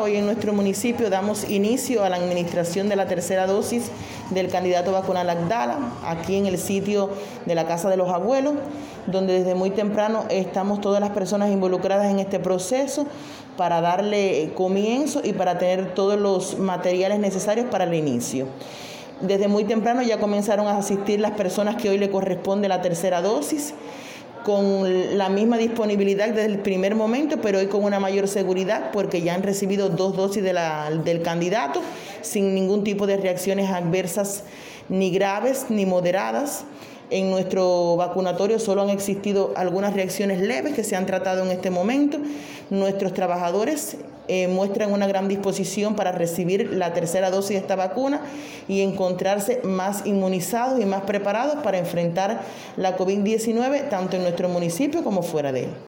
Hoy en nuestro municipio damos inicio a la administración de la tercera dosis del candidato vacunal Agdala, aquí en el sitio de la Casa de los Abuelos, donde desde muy temprano estamos todas las personas involucradas en este proceso para darle comienzo y para tener todos los materiales necesarios para el inicio. Desde muy temprano ya comenzaron a asistir las personas que hoy le corresponde la tercera dosis con la misma disponibilidad desde el primer momento, pero hoy con una mayor seguridad porque ya han recibido dos dosis del candidato sin ningún tipo de reacciones adversas ni graves ni moderadas. En nuestro vacunatorio solo han existido algunas reacciones leves que se han tratado en este momento. Nuestros trabajadores eh, muestran una gran disposición para recibir la tercera dosis de esta vacuna y encontrarse más inmunizados y más preparados para enfrentar la COVID-19 tanto en nuestro municipio como fuera de él.